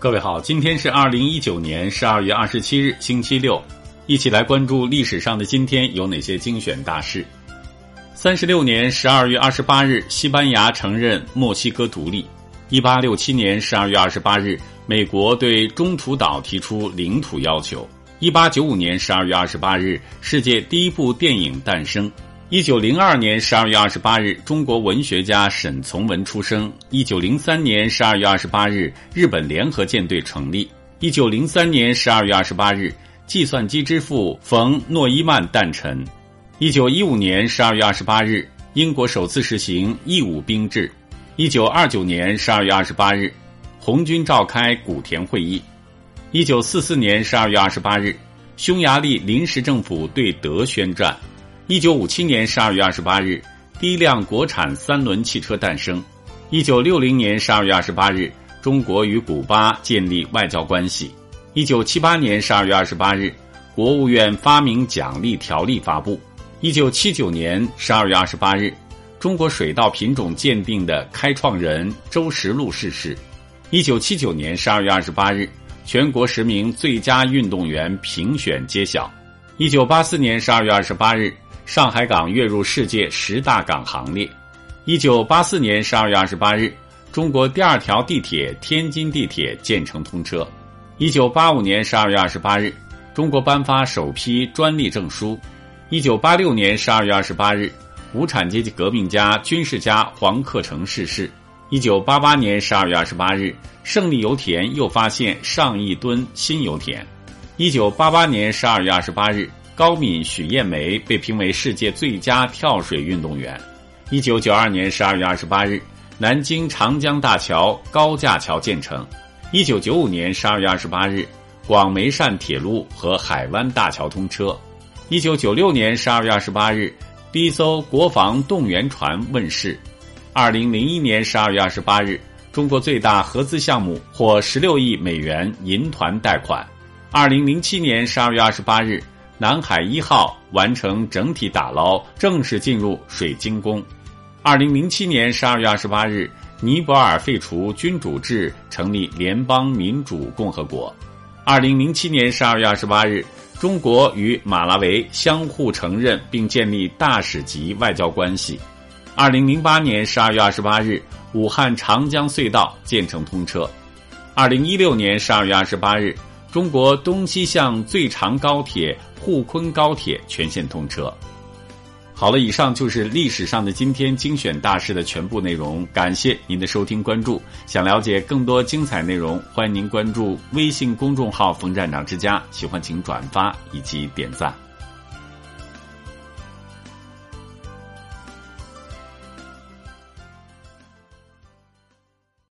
各位好，今天是二零一九年十二月二十七日，星期六，一起来关注历史上的今天有哪些精选大事。三十六年十二月二十八日，西班牙承认墨西哥独立。一八六七年十二月二十八日，美国对中途岛提出领土要求。一八九五年十二月二十八日，世界第一部电影诞生。一九零二年十二月二十八日，中国文学家沈从文出生。一九零三年十二月二十八日，日本联合舰队成立。一九零三年十二月二十八日，计算机之父冯诺依曼诞辰。一九一五年十二月二十八日，英国首次实行义务兵制。一九二九年十二月二十八日，红军召开古田会议。一九四四年十二月二十八日，匈牙利临时政府对德宣战。一九五七年十二月二十八日，第一辆国产三轮汽车诞生。一九六零年十二月二十八日，中国与古巴建立外交关系。一九七八年十二月二十八日，国务院发明奖励条例发布。一九七九年十二月二十八日，中国水稻品种鉴定的开创人周实禄逝世。一九七九年十二月二十八日，全国十名最佳运动员评选揭晓。一九八四年十二月二十八日。上海港跃入世界十大港行列。一九八四年十二月二十八日，中国第二条地铁天津地铁建成通车。一九八五年十二月二十八日，中国颁发首批专利证书。一九八六年十二月二十八日，无产阶级革命家、军事家黄克诚逝世。一九八八年十二月二十八日，胜利油田又发现上亿吨新油田。一九八八年十二月二十八日。高敏、许艳梅被评为世界最佳跳水运动员。一九九二年十二月二十八日，南京长江大桥高架桥建成。一九九五年十二月二十八日，广梅汕铁路和海湾大桥通车。一九九六年十二月二十八日，第一艘国防动员船问世。二零零一年十二月二十八日，中国最大合资项目获十六亿美元银团贷款。二零零七年十二月二十八日。南海一号完成整体打捞，正式进入水晶宫。二零零七年十二月二十八日，尼泊尔废除君主制，成立联邦民主共和国。二零零七年十二月二十八日，中国与马拉维相互承认并建立大使级外交关系。二零零八年十二月二十八日，武汉长江隧道建成通车。二零一六年十二月二十八日。中国东西向最长高铁沪昆高铁全线通车。好了，以上就是历史上的今天精选大事的全部内容。感谢您的收听关注。想了解更多精彩内容，欢迎您关注微信公众号“冯站长之家”。喜欢请转发以及点赞。